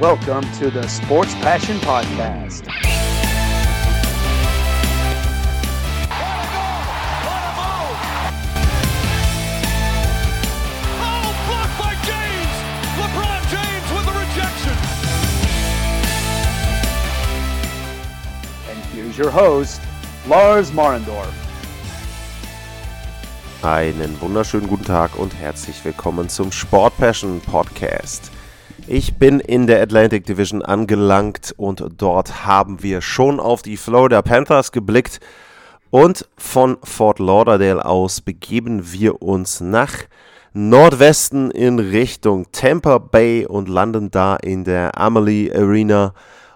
Welcome to the Sports Passion Podcast. Oh, blocked by James! LeBron James with the rejection. And here's your host, Lars Marendorf. Einen wunderschönen guten Tag und herzlich willkommen zum Sport Passion Podcast. Ich bin in der Atlantic Division angelangt und dort haben wir schon auf die Florida Panthers geblickt und von Fort Lauderdale aus begeben wir uns nach Nordwesten in Richtung Tampa Bay und landen da in der Amalie Arena.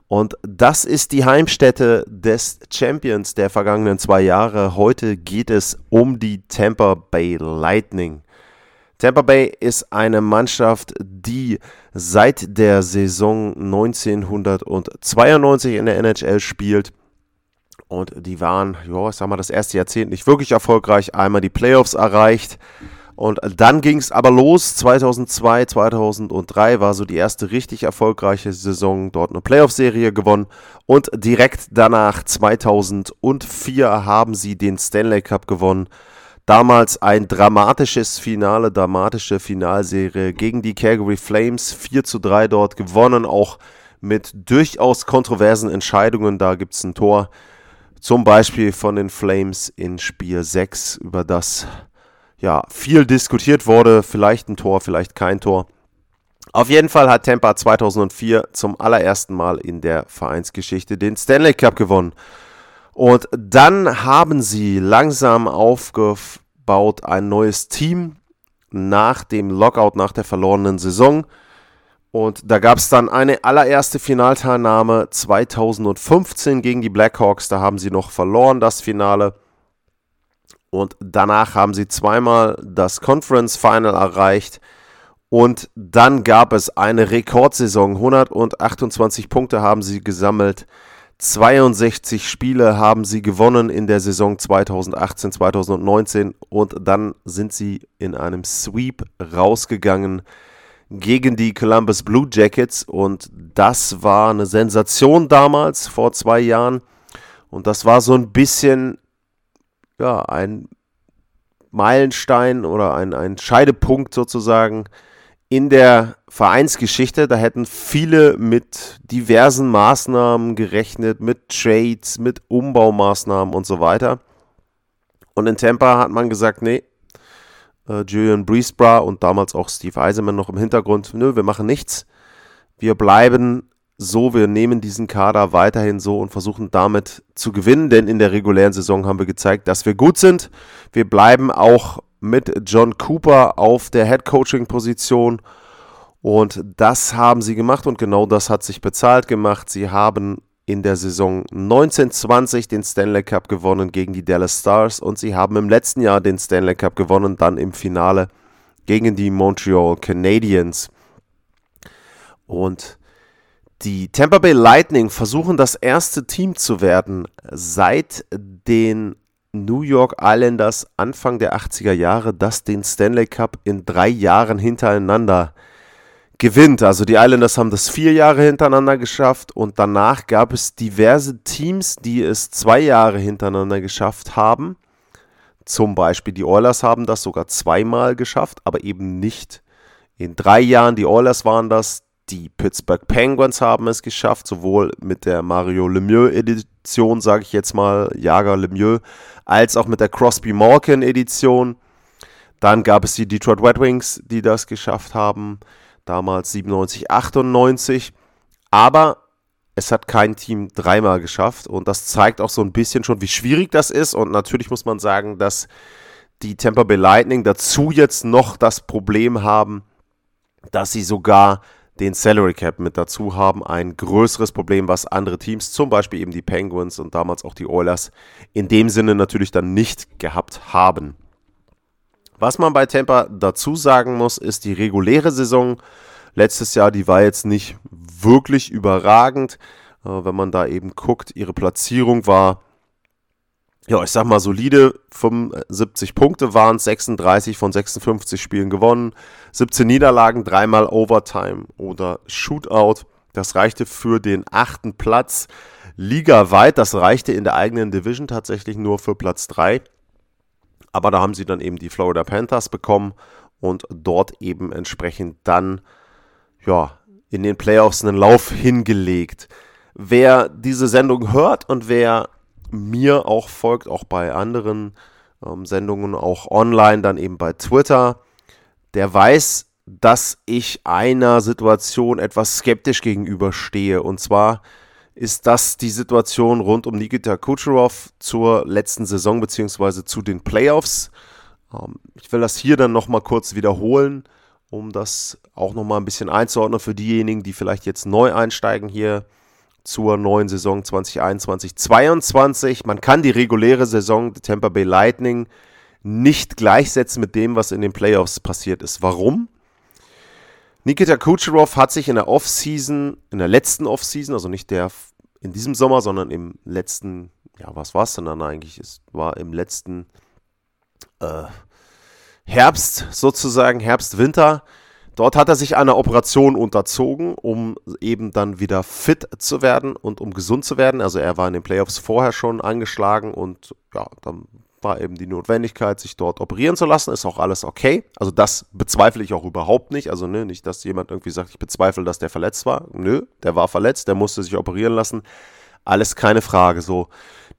Und das ist die Heimstätte des Champions der vergangenen zwei Jahre. Heute geht es um die Tampa Bay Lightning. Tampa Bay ist eine Mannschaft, die seit der Saison 1992 in der NHL spielt. Und die waren, ja, ich sag mal, das erste Jahrzehnt nicht wirklich erfolgreich. Einmal die Playoffs erreicht. Und dann ging es aber los. 2002, 2003 war so die erste richtig erfolgreiche Saison. Dort eine Playoff-Serie gewonnen. Und direkt danach, 2004, haben sie den Stanley Cup gewonnen. Damals ein dramatisches Finale, dramatische Finalserie gegen die Calgary Flames. 4 zu 3 dort gewonnen, auch mit durchaus kontroversen Entscheidungen. Da gibt es ein Tor, zum Beispiel von den Flames in Spiel 6, über das ja viel diskutiert wurde. Vielleicht ein Tor, vielleicht kein Tor. Auf jeden Fall hat Tampa 2004 zum allerersten Mal in der Vereinsgeschichte den Stanley Cup gewonnen. Und dann haben sie langsam aufgebaut ein neues Team nach dem Lockout, nach der verlorenen Saison. Und da gab es dann eine allererste Finalteilnahme 2015 gegen die Blackhawks. Da haben sie noch verloren, das Finale. Und danach haben sie zweimal das Conference Final erreicht. Und dann gab es eine Rekordsaison. 128 Punkte haben sie gesammelt. 62 Spiele haben sie gewonnen in der Saison 2018, 2019 und dann sind sie in einem Sweep rausgegangen gegen die Columbus Blue Jackets und das war eine Sensation damals vor zwei Jahren und das war so ein bisschen ja ein Meilenstein oder ein, ein Scheidepunkt sozusagen in der Vereinsgeschichte. Da hätten viele mit diversen Maßnahmen gerechnet, mit Trades, mit Umbaumaßnahmen und so weiter. Und in Tampa hat man gesagt, nee, äh, Julian Breesbra und damals auch Steve Eisenman noch im Hintergrund, nö, wir machen nichts. Wir bleiben so, wir nehmen diesen Kader weiterhin so und versuchen damit zu gewinnen, denn in der regulären Saison haben wir gezeigt, dass wir gut sind. Wir bleiben auch mit John Cooper auf der Head Coaching Position und das haben sie gemacht und genau das hat sich bezahlt gemacht. Sie haben in der Saison 1920 den Stanley Cup gewonnen gegen die Dallas Stars und sie haben im letzten Jahr den Stanley Cup gewonnen, dann im Finale gegen die Montreal Canadiens. Und die Tampa Bay Lightning versuchen das erste Team zu werden seit den New York Islanders Anfang der 80er Jahre, das den Stanley Cup in drei Jahren hintereinander gewinnt. Also die Islanders haben das vier Jahre hintereinander geschafft und danach gab es diverse Teams, die es zwei Jahre hintereinander geschafft haben. Zum Beispiel die Oilers haben das sogar zweimal geschafft, aber eben nicht in drei Jahren. Die Oilers waren das, die Pittsburgh Penguins haben es geschafft, sowohl mit der Mario Lemieux Edition, sage ich jetzt mal, Jager Lemieux, als auch mit der Crosby Malkin Edition. Dann gab es die Detroit Red Wings, die das geschafft haben, damals 97, 98. Aber es hat kein Team dreimal geschafft und das zeigt auch so ein bisschen schon, wie schwierig das ist. Und natürlich muss man sagen, dass die Tampa Bay Lightning dazu jetzt noch das Problem haben, dass sie sogar den Salary Cap mit dazu haben. Ein größeres Problem, was andere Teams, zum Beispiel eben die Penguins und damals auch die Oilers, in dem Sinne natürlich dann nicht gehabt haben. Was man bei Tampa dazu sagen muss, ist die reguläre Saison. Letztes Jahr, die war jetzt nicht wirklich überragend. Äh, wenn man da eben guckt, ihre Platzierung war ja, ich sag mal solide 75 Punkte waren 36 von 56 Spielen gewonnen, 17 Niederlagen, dreimal Overtime oder Shootout. Das reichte für den achten Platz ligaweit. Das reichte in der eigenen Division tatsächlich nur für Platz 3. Aber da haben sie dann eben die Florida Panthers bekommen und dort eben entsprechend dann ja, in den Playoffs einen Lauf hingelegt. Wer diese Sendung hört und wer mir auch folgt, auch bei anderen ähm, Sendungen, auch online, dann eben bei Twitter, der weiß, dass ich einer Situation etwas skeptisch gegenüberstehe. Und zwar ist das die Situation rund um Nikita Kucherov zur letzten Saison beziehungsweise zu den Playoffs. Ähm, ich will das hier dann nochmal kurz wiederholen, um das auch nochmal ein bisschen einzuordnen für diejenigen, die vielleicht jetzt neu einsteigen hier zur neuen Saison 2021-22. Man kann die reguläre Saison der Tampa Bay Lightning nicht gleichsetzen mit dem, was in den Playoffs passiert ist. Warum? Nikita Kucherov hat sich in der Offseason, in der letzten Offseason, also nicht der in diesem Sommer, sondern im letzten, ja, was war es denn dann eigentlich? Es war im letzten äh, Herbst sozusagen, Herbst-Winter. Dort hat er sich einer Operation unterzogen, um eben dann wieder fit zu werden und um gesund zu werden. Also er war in den Playoffs vorher schon angeschlagen und ja, dann war eben die Notwendigkeit, sich dort operieren zu lassen. Ist auch alles okay. Also das bezweifle ich auch überhaupt nicht. Also ne, nicht, dass jemand irgendwie sagt, ich bezweifle, dass der verletzt war. Nö, der war verletzt, der musste sich operieren lassen. Alles keine Frage. So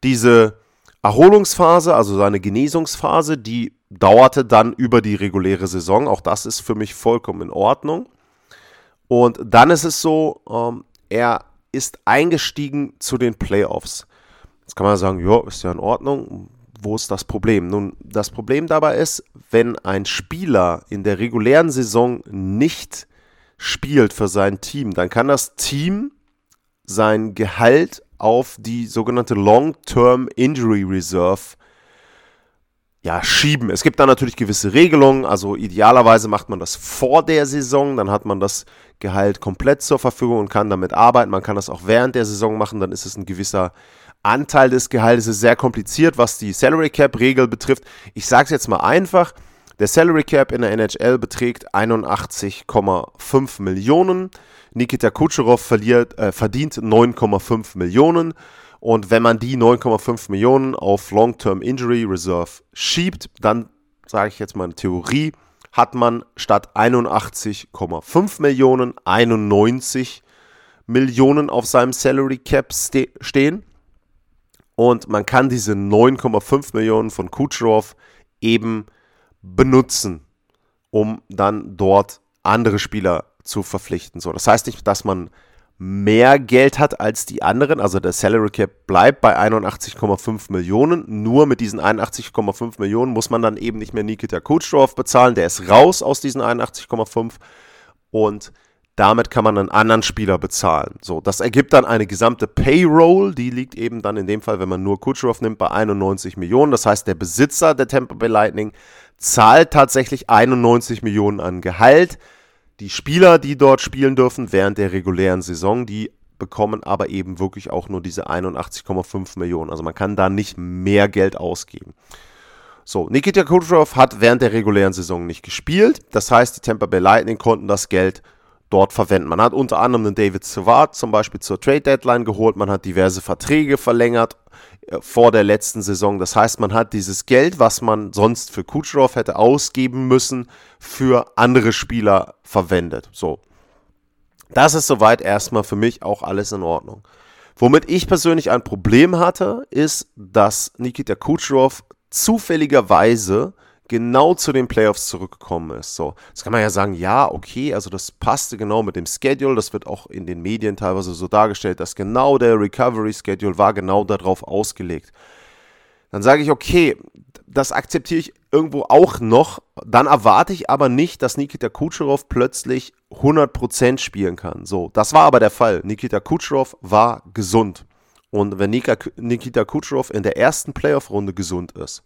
diese Erholungsphase, also seine Genesungsphase, die dauerte dann über die reguläre Saison. Auch das ist für mich vollkommen in Ordnung. Und dann ist es so, ähm, er ist eingestiegen zu den Playoffs. Jetzt kann man sagen, ja, ist ja in Ordnung wo ist das Problem? Nun, das Problem dabei ist, wenn ein Spieler in der regulären Saison nicht spielt für sein Team, dann kann das Team sein Gehalt auf die sogenannte Long-Term Injury Reserve ja, schieben. Es gibt da natürlich gewisse Regelungen, also idealerweise macht man das vor der Saison, dann hat man das Gehalt komplett zur Verfügung und kann damit arbeiten. Man kann das auch während der Saison machen, dann ist es ein gewisser Anteil des Gehaltes ist sehr kompliziert, was die Salary Cap Regel betrifft. Ich sage es jetzt mal einfach. Der Salary Cap in der NHL beträgt 81,5 Millionen. Nikita Kucherov verliert, äh, verdient 9,5 Millionen. Und wenn man die 9,5 Millionen auf Long-Term Injury Reserve schiebt, dann sage ich jetzt mal eine Theorie, hat man statt 81,5 Millionen 91 Millionen auf seinem Salary Cap ste stehen. Und man kann diese 9,5 Millionen von Kucherov eben benutzen, um dann dort andere Spieler zu verpflichten. So, das heißt nicht, dass man mehr Geld hat als die anderen. Also der Salary Cap bleibt bei 81,5 Millionen. Nur mit diesen 81,5 Millionen muss man dann eben nicht mehr Nikita Kucherov bezahlen. Der ist raus aus diesen 81,5 und damit kann man einen anderen Spieler bezahlen. So, das ergibt dann eine gesamte Payroll, die liegt eben dann in dem Fall, wenn man nur Kucherov nimmt, bei 91 Millionen. Das heißt, der Besitzer der Tampa Bay Lightning zahlt tatsächlich 91 Millionen an Gehalt. Die Spieler, die dort spielen dürfen während der regulären Saison, die bekommen aber eben wirklich auch nur diese 81,5 Millionen. Also man kann da nicht mehr Geld ausgeben. So, Nikita Kucherov hat während der regulären Saison nicht gespielt. Das heißt, die Tampa Bay Lightning konnten das Geld dort verwenden. Man hat unter anderem den David Savard zum Beispiel zur Trade Deadline geholt, man hat diverse Verträge verlängert vor der letzten Saison. Das heißt, man hat dieses Geld, was man sonst für Kucherov hätte ausgeben müssen, für andere Spieler verwendet. So. Das ist soweit erstmal für mich auch alles in Ordnung. Womit ich persönlich ein Problem hatte, ist, dass Nikita Kucherov zufälligerweise genau zu den Playoffs zurückgekommen ist. So, das kann man ja sagen, ja, okay, also das passte genau mit dem Schedule. Das wird auch in den Medien teilweise so dargestellt, dass genau der Recovery Schedule war genau darauf ausgelegt. Dann sage ich, okay, das akzeptiere ich irgendwo auch noch. Dann erwarte ich aber nicht, dass Nikita Kucherov plötzlich 100% spielen kann. So, das war aber der Fall. Nikita Kucherov war gesund. Und wenn Nikita Kucherov in der ersten Playoff-Runde gesund ist,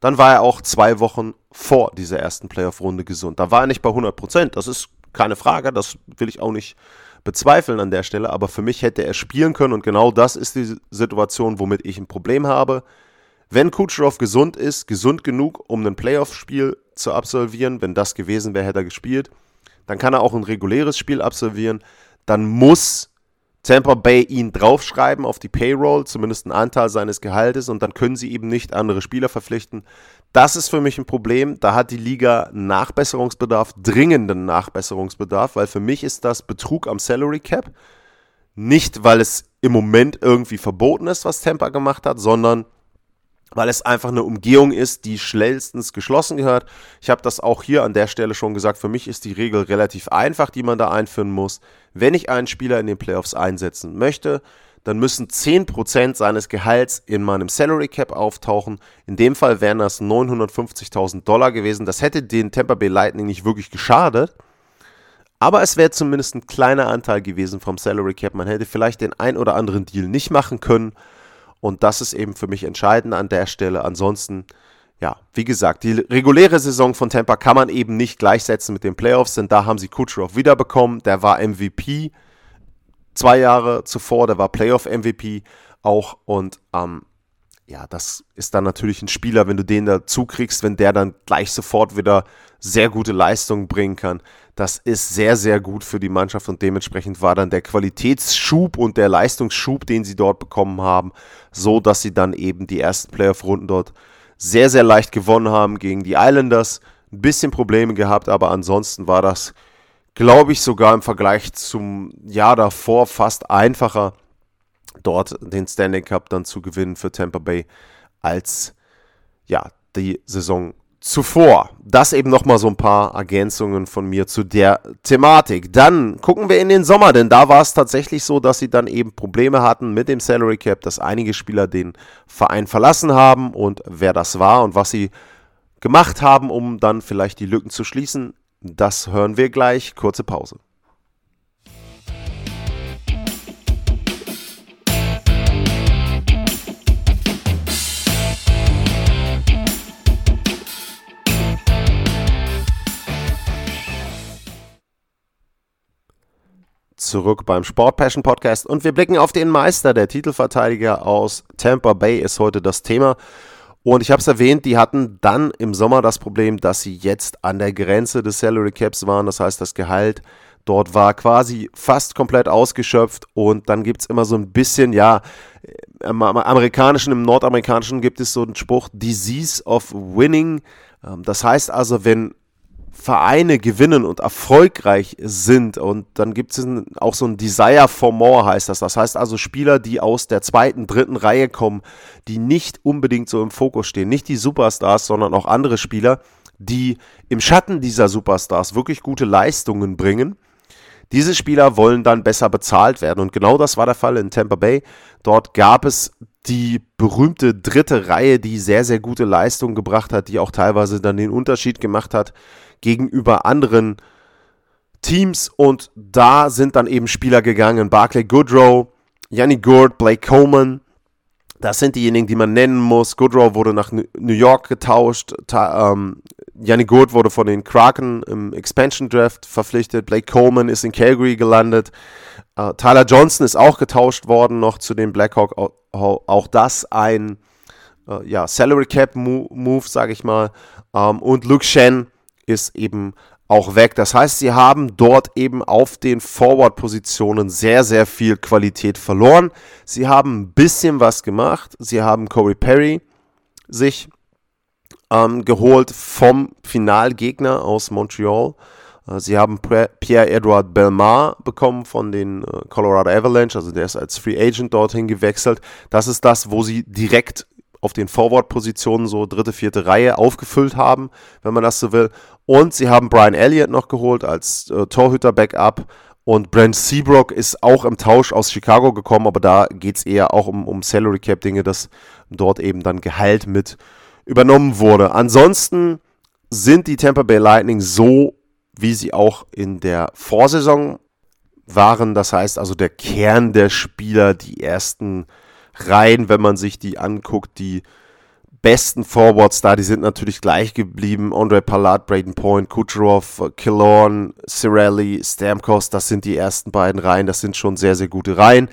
dann war er auch zwei Wochen vor dieser ersten Playoff-Runde gesund. Da war er nicht bei 100 Prozent, das ist keine Frage, das will ich auch nicht bezweifeln an der Stelle, aber für mich hätte er spielen können und genau das ist die Situation, womit ich ein Problem habe. Wenn Kucherov gesund ist, gesund genug, um ein Playoff-Spiel zu absolvieren, wenn das gewesen wäre, hätte er gespielt, dann kann er auch ein reguläres Spiel absolvieren. dann muss Tampa Bay ihn draufschreiben auf die Payroll, zumindest einen Anteil seines Gehaltes, und dann können sie eben nicht andere Spieler verpflichten. Das ist für mich ein Problem. Da hat die Liga Nachbesserungsbedarf, dringenden Nachbesserungsbedarf, weil für mich ist das Betrug am Salary Cap. Nicht, weil es im Moment irgendwie verboten ist, was Tampa gemacht hat, sondern weil es einfach eine Umgehung ist, die schnellstens geschlossen gehört. Ich habe das auch hier an der Stelle schon gesagt. Für mich ist die Regel relativ einfach, die man da einführen muss. Wenn ich einen Spieler in den Playoffs einsetzen möchte, dann müssen 10% seines Gehalts in meinem Salary Cap auftauchen. In dem Fall wären das 950.000 Dollar gewesen. Das hätte den Tampa Bay Lightning nicht wirklich geschadet. Aber es wäre zumindest ein kleiner Anteil gewesen vom Salary Cap. Man hätte vielleicht den ein oder anderen Deal nicht machen können. Und das ist eben für mich entscheidend an der Stelle. Ansonsten, ja, wie gesagt, die reguläre Saison von Tampa kann man eben nicht gleichsetzen mit den Playoffs, denn da haben sie Kucherov wiederbekommen. Der war MVP zwei Jahre zuvor, der war Playoff-MVP auch. Und ähm, ja, das ist dann natürlich ein Spieler, wenn du den dazu kriegst, wenn der dann gleich sofort wieder sehr gute Leistungen bringen kann. Das ist sehr, sehr gut für die Mannschaft und dementsprechend war dann der Qualitätsschub und der Leistungsschub, den sie dort bekommen haben, so dass sie dann eben die ersten Playoff-Runden dort sehr, sehr leicht gewonnen haben gegen die Islanders. Ein bisschen Probleme gehabt, aber ansonsten war das, glaube ich, sogar im Vergleich zum Jahr davor fast einfacher dort den Stanley Cup dann zu gewinnen für Tampa Bay als ja, die Saison zuvor. Das eben nochmal so ein paar Ergänzungen von mir zu der Thematik. Dann gucken wir in den Sommer, denn da war es tatsächlich so, dass sie dann eben Probleme hatten mit dem Salary Cap, dass einige Spieler den Verein verlassen haben und wer das war und was sie gemacht haben, um dann vielleicht die Lücken zu schließen, das hören wir gleich. Kurze Pause. Zurück beim Sport Passion Podcast und wir blicken auf den Meister. Der Titelverteidiger aus Tampa Bay ist heute das Thema. Und ich habe es erwähnt, die hatten dann im Sommer das Problem, dass sie jetzt an der Grenze des Salary Caps waren. Das heißt, das Gehalt dort war quasi fast komplett ausgeschöpft. Und dann gibt es immer so ein bisschen, ja, im amerikanischen, im nordamerikanischen gibt es so einen Spruch, Disease of Winning. Ähm, das heißt also, wenn Vereine gewinnen und erfolgreich sind und dann gibt es auch so ein Desire for More heißt das. Das heißt also Spieler, die aus der zweiten, dritten Reihe kommen, die nicht unbedingt so im Fokus stehen. Nicht die Superstars, sondern auch andere Spieler, die im Schatten dieser Superstars wirklich gute Leistungen bringen. Diese Spieler wollen dann besser bezahlt werden und genau das war der Fall in Tampa Bay. Dort gab es die berühmte dritte Reihe, die sehr, sehr gute Leistungen gebracht hat, die auch teilweise dann den Unterschied gemacht hat gegenüber anderen Teams und da sind dann eben Spieler gegangen. Barclay Goodrow, Yanni Gord, Blake Coleman. Das sind diejenigen, die man nennen muss. Goodrow wurde nach New York getauscht. Ta ähm, Yanni Gord wurde von den Kraken im Expansion Draft verpflichtet. Blake Coleman ist in Calgary gelandet. Äh, Tyler Johnson ist auch getauscht worden noch zu den Blackhawks. Auch, das ein äh, ja, Salary Cap Move, sage ich mal. Ähm, und Luke Shen ist eben auch weg. Das heißt, sie haben dort eben auf den Forward-Positionen sehr, sehr viel Qualität verloren. Sie haben ein bisschen was gemacht. Sie haben Corey Perry sich ähm, geholt vom Finalgegner aus Montreal. Äh, sie haben Pierre-Edouard Belmar bekommen von den äh, Colorado Avalanche, also der ist als Free Agent dorthin gewechselt. Das ist das, wo sie direkt auf den Forward-Positionen so dritte, vierte Reihe aufgefüllt haben, wenn man das so will. Und sie haben Brian Elliott noch geholt als äh, Torhüter-Backup. Und Brent Seabrook ist auch im Tausch aus Chicago gekommen, aber da geht es eher auch um, um Salary Cap Dinge, dass dort eben dann Gehalt mit übernommen wurde. Ansonsten sind die Tampa Bay Lightning so, wie sie auch in der Vorsaison waren. Das heißt also der Kern der Spieler, die ersten rein, wenn man sich die anguckt, die besten Forwards da, die sind natürlich gleich geblieben. Andre Palat, Braden Point, Kucherov, Killorn, Cirelli, Stamkos, das sind die ersten beiden Reihen. Das sind schon sehr, sehr gute Reihen.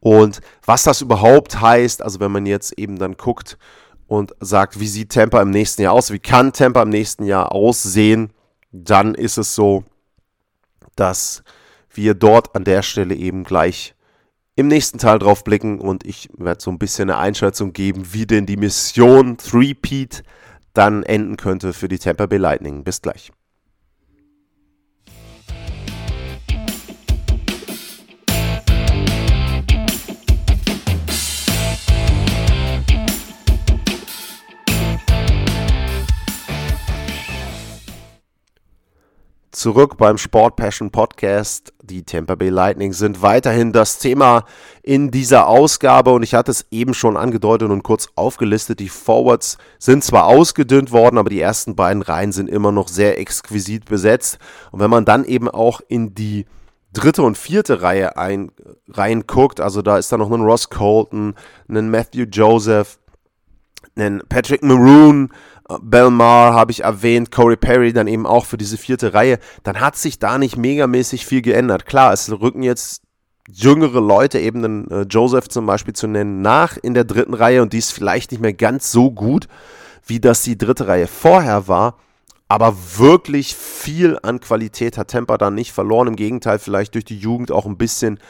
Und was das überhaupt heißt, also wenn man jetzt eben dann guckt und sagt, wie sieht Tampa im nächsten Jahr aus, wie kann Tampa im nächsten Jahr aussehen, dann ist es so, dass wir dort an der Stelle eben gleich im nächsten Teil drauf blicken und ich werde so ein bisschen eine Einschätzung geben, wie denn die Mission 3-Peat dann enden könnte für die Tampa Bay Lightning. Bis gleich. Zurück beim Sport Passion Podcast. Die Tampa Bay Lightning sind weiterhin das Thema in dieser Ausgabe und ich hatte es eben schon angedeutet und kurz aufgelistet. Die Forwards sind zwar ausgedünnt worden, aber die ersten beiden Reihen sind immer noch sehr exquisit besetzt. Und wenn man dann eben auch in die dritte und vierte Reihe ein, reinguckt, also da ist da noch ein Ross Colton, ein Matthew Joseph, ein Patrick Maroon, Belmar habe ich erwähnt, Corey Perry dann eben auch für diese vierte Reihe, dann hat sich da nicht megamäßig viel geändert. Klar, es rücken jetzt jüngere Leute, eben den äh, Joseph zum Beispiel zu nennen, nach in der dritten Reihe und die ist vielleicht nicht mehr ganz so gut, wie das die dritte Reihe vorher war. Aber wirklich viel an Qualität hat Temper dann nicht verloren. Im Gegenteil, vielleicht durch die Jugend auch ein bisschen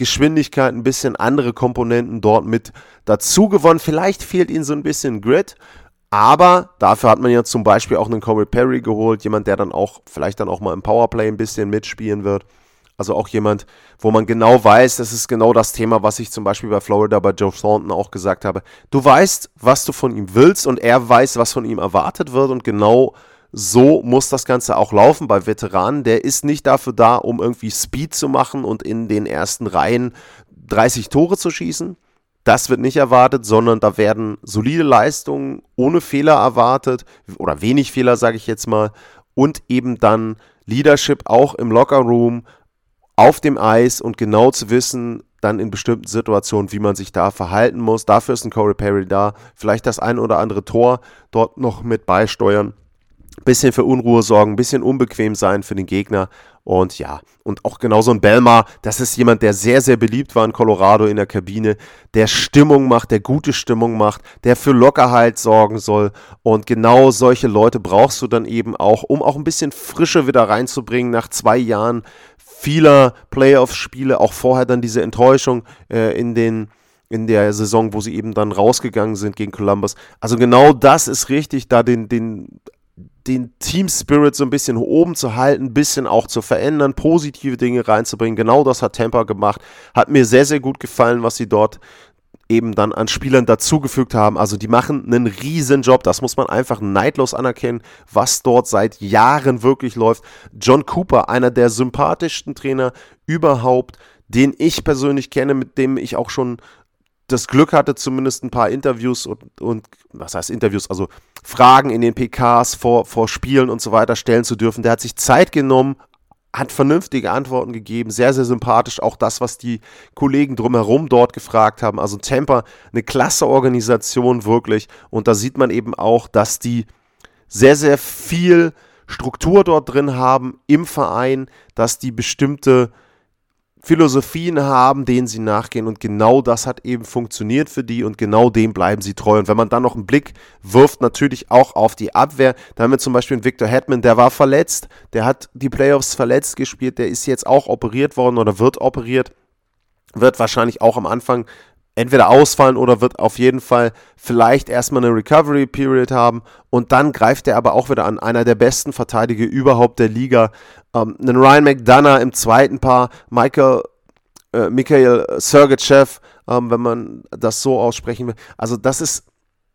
Geschwindigkeit, ein bisschen andere Komponenten dort mit dazu gewonnen. Vielleicht fehlt ihnen so ein bisschen Grit. Aber dafür hat man ja zum Beispiel auch einen Corey Perry geholt, jemand, der dann auch vielleicht dann auch mal im Powerplay ein bisschen mitspielen wird. Also auch jemand, wo man genau weiß, das ist genau das Thema, was ich zum Beispiel bei Florida bei Joe Thornton auch gesagt habe. Du weißt, was du von ihm willst und er weiß, was von ihm erwartet wird und genau so muss das Ganze auch laufen bei Veteranen. Der ist nicht dafür da, um irgendwie Speed zu machen und in den ersten Reihen 30 Tore zu schießen, das wird nicht erwartet, sondern da werden solide Leistungen ohne Fehler erwartet oder wenig Fehler, sage ich jetzt mal, und eben dann Leadership auch im Lockerroom, auf dem Eis und genau zu wissen, dann in bestimmten Situationen, wie man sich da verhalten muss. Dafür ist ein Corey Perry da. Vielleicht das ein oder andere Tor dort noch mit beisteuern bisschen für Unruhe sorgen, bisschen unbequem sein für den Gegner. Und ja, und auch genauso ein Belmar, das ist jemand, der sehr, sehr beliebt war in Colorado in der Kabine, der Stimmung macht, der gute Stimmung macht, der für Lockerheit sorgen soll. Und genau solche Leute brauchst du dann eben auch, um auch ein bisschen Frische wieder reinzubringen nach zwei Jahren vieler Playoff-Spiele, auch vorher dann diese Enttäuschung äh, in den in der Saison, wo sie eben dann rausgegangen sind gegen Columbus. Also genau das ist richtig, da den, den den Team Spirit so ein bisschen oben zu halten, ein bisschen auch zu verändern, positive Dinge reinzubringen. Genau das hat Tampa gemacht. Hat mir sehr, sehr gut gefallen, was sie dort eben dann an Spielern dazugefügt haben. Also die machen einen riesen Job. Das muss man einfach neidlos anerkennen, was dort seit Jahren wirklich läuft. John Cooper, einer der sympathischsten Trainer überhaupt, den ich persönlich kenne, mit dem ich auch schon das Glück hatte, zumindest ein paar Interviews und, und was heißt Interviews, also Fragen in den PKs vor, vor Spielen und so weiter stellen zu dürfen. Der hat sich Zeit genommen, hat vernünftige Antworten gegeben, sehr, sehr sympathisch. Auch das, was die Kollegen drumherum dort gefragt haben. Also Temper, eine klasse Organisation wirklich. Und da sieht man eben auch, dass die sehr, sehr viel Struktur dort drin haben im Verein, dass die bestimmte Philosophien haben, denen sie nachgehen. Und genau das hat eben funktioniert für die. Und genau dem bleiben sie treu. Und wenn man dann noch einen Blick wirft, natürlich auch auf die Abwehr, da haben wir zum Beispiel einen Victor Hetman, der war verletzt, der hat die Playoffs verletzt gespielt, der ist jetzt auch operiert worden oder wird operiert, wird wahrscheinlich auch am Anfang entweder ausfallen oder wird auf jeden Fall vielleicht erstmal eine Recovery Period haben und dann greift er aber auch wieder an einer der besten Verteidiger überhaupt der Liga. Ähm, einen Ryan McDonough im zweiten Paar, Michael, äh, Mikhail Sergeyev, ähm, wenn man das so aussprechen will. Also das ist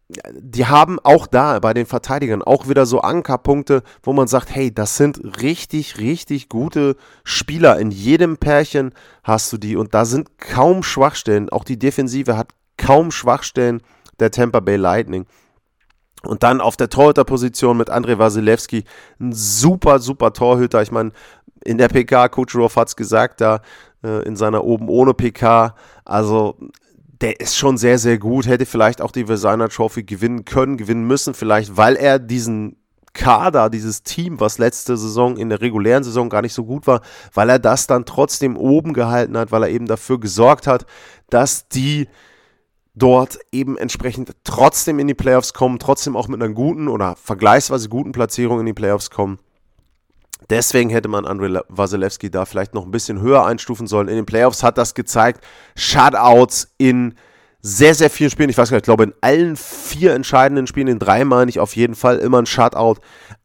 die haben auch da bei den Verteidigern auch wieder so Ankerpunkte, wo man sagt, hey, das sind richtig, richtig gute Spieler. In jedem Pärchen hast du die und da sind kaum Schwachstellen. Auch die Defensive hat kaum Schwachstellen der Tampa Bay Lightning. Und dann auf der Torhüterposition mit Andrei Wasilewski, ein super, super Torhüter. Ich meine, in der PK, Kucherov hat es gesagt, da äh, in seiner oben ohne PK. Also der ist schon sehr, sehr gut. Hätte vielleicht auch die Designer Trophy gewinnen können, gewinnen müssen, vielleicht, weil er diesen Kader, dieses Team, was letzte Saison in der regulären Saison gar nicht so gut war, weil er das dann trotzdem oben gehalten hat, weil er eben dafür gesorgt hat, dass die dort eben entsprechend trotzdem in die Playoffs kommen, trotzdem auch mit einer guten oder vergleichsweise guten Platzierung in die Playoffs kommen. Deswegen hätte man Andrei Wasilewski da vielleicht noch ein bisschen höher einstufen sollen. In den Playoffs hat das gezeigt. Shutouts in sehr, sehr vielen Spielen. Ich weiß gar nicht, ich glaube in allen vier entscheidenden Spielen, in drei meine ich auf jeden Fall immer ein Shutout.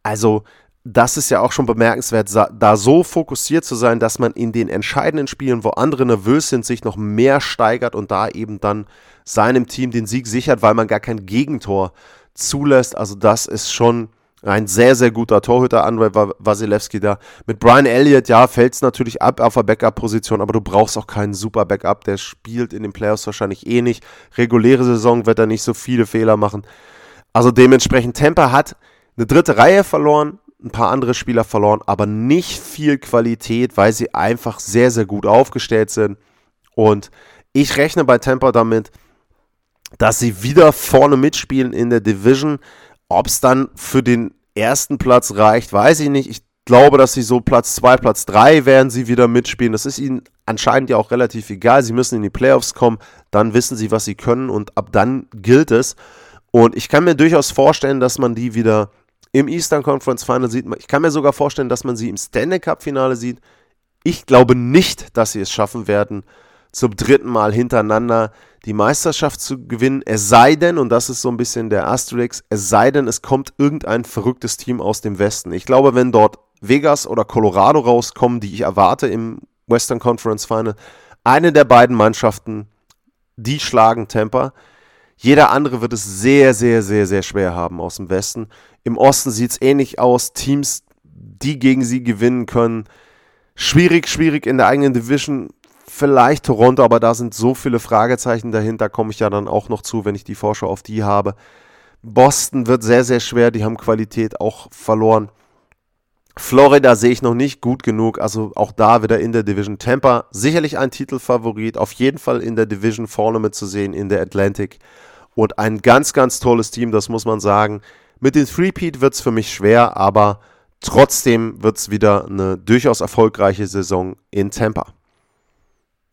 Also das ist ja auch schon bemerkenswert, da so fokussiert zu sein, dass man in den entscheidenden Spielen, wo andere nervös sind, sich noch mehr steigert und da eben dann seinem Team den Sieg sichert, weil man gar kein Gegentor zulässt. Also das ist schon ein sehr, sehr guter Torhüter, Andrei Wasilewski da. Mit Brian Elliott, ja, fällt es natürlich ab auf der Backup-Position, aber du brauchst auch keinen super Backup. Der spielt in den Playoffs wahrscheinlich eh nicht. Reguläre Saison wird er nicht so viele Fehler machen. Also dementsprechend, Temper hat eine dritte Reihe verloren, ein paar andere Spieler verloren, aber nicht viel Qualität, weil sie einfach sehr, sehr gut aufgestellt sind. Und ich rechne bei Temper damit, dass sie wieder vorne mitspielen in der Division. Ob es dann für den ersten Platz reicht, weiß ich nicht. Ich glaube, dass sie so Platz 2, Platz 3 werden sie wieder mitspielen. Das ist ihnen anscheinend ja auch relativ egal. Sie müssen in die Playoffs kommen, dann wissen sie, was sie können und ab dann gilt es. Und ich kann mir durchaus vorstellen, dass man die wieder im Eastern Conference Final sieht. Ich kann mir sogar vorstellen, dass man sie im Stanley Cup Finale sieht. Ich glaube nicht, dass sie es schaffen werden, zum dritten Mal hintereinander die Meisterschaft zu gewinnen. Es sei denn, und das ist so ein bisschen der Asterix, es sei denn, es kommt irgendein verrücktes Team aus dem Westen. Ich glaube, wenn dort Vegas oder Colorado rauskommen, die ich erwarte im Western Conference Final, eine der beiden Mannschaften, die schlagen Tampa. Jeder andere wird es sehr, sehr, sehr, sehr schwer haben aus dem Westen. Im Osten sieht es ähnlich aus. Teams, die gegen sie gewinnen können. Schwierig, schwierig in der eigenen Division Vielleicht Toronto, aber da sind so viele Fragezeichen dahinter, komme ich ja dann auch noch zu, wenn ich die Vorschau auf die habe. Boston wird sehr, sehr schwer, die haben Qualität auch verloren. Florida sehe ich noch nicht gut genug, also auch da wieder in der Division. Tampa sicherlich ein Titelfavorit, auf jeden Fall in der Division vorne mit zu sehen in der Atlantic. Und ein ganz, ganz tolles Team, das muss man sagen. Mit den Threepeat wird es für mich schwer, aber trotzdem wird es wieder eine durchaus erfolgreiche Saison in Tampa.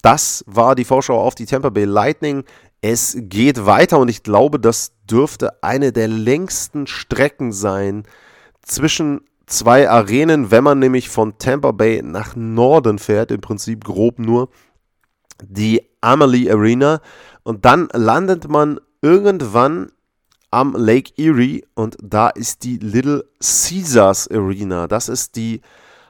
Das war die Vorschau auf die Tampa Bay Lightning. Es geht weiter und ich glaube, das dürfte eine der längsten Strecken sein zwischen zwei Arenen, wenn man nämlich von Tampa Bay nach Norden fährt, im Prinzip grob nur die Amalie Arena und dann landet man irgendwann am Lake Erie und da ist die Little Caesars Arena. Das ist die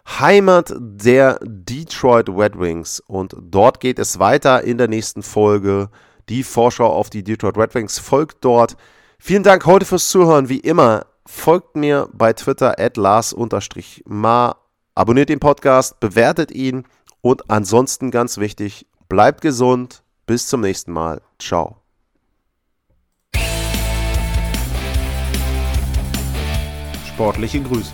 Heimat der Detroit Red Wings. Und dort geht es weiter in der nächsten Folge. Die Vorschau auf die Detroit Red Wings folgt dort. Vielen Dank heute fürs Zuhören. Wie immer, folgt mir bei Twitter at Lars-Ma. Abonniert den Podcast, bewertet ihn und ansonsten ganz wichtig, bleibt gesund. Bis zum nächsten Mal. Ciao. Sportliche Grüße.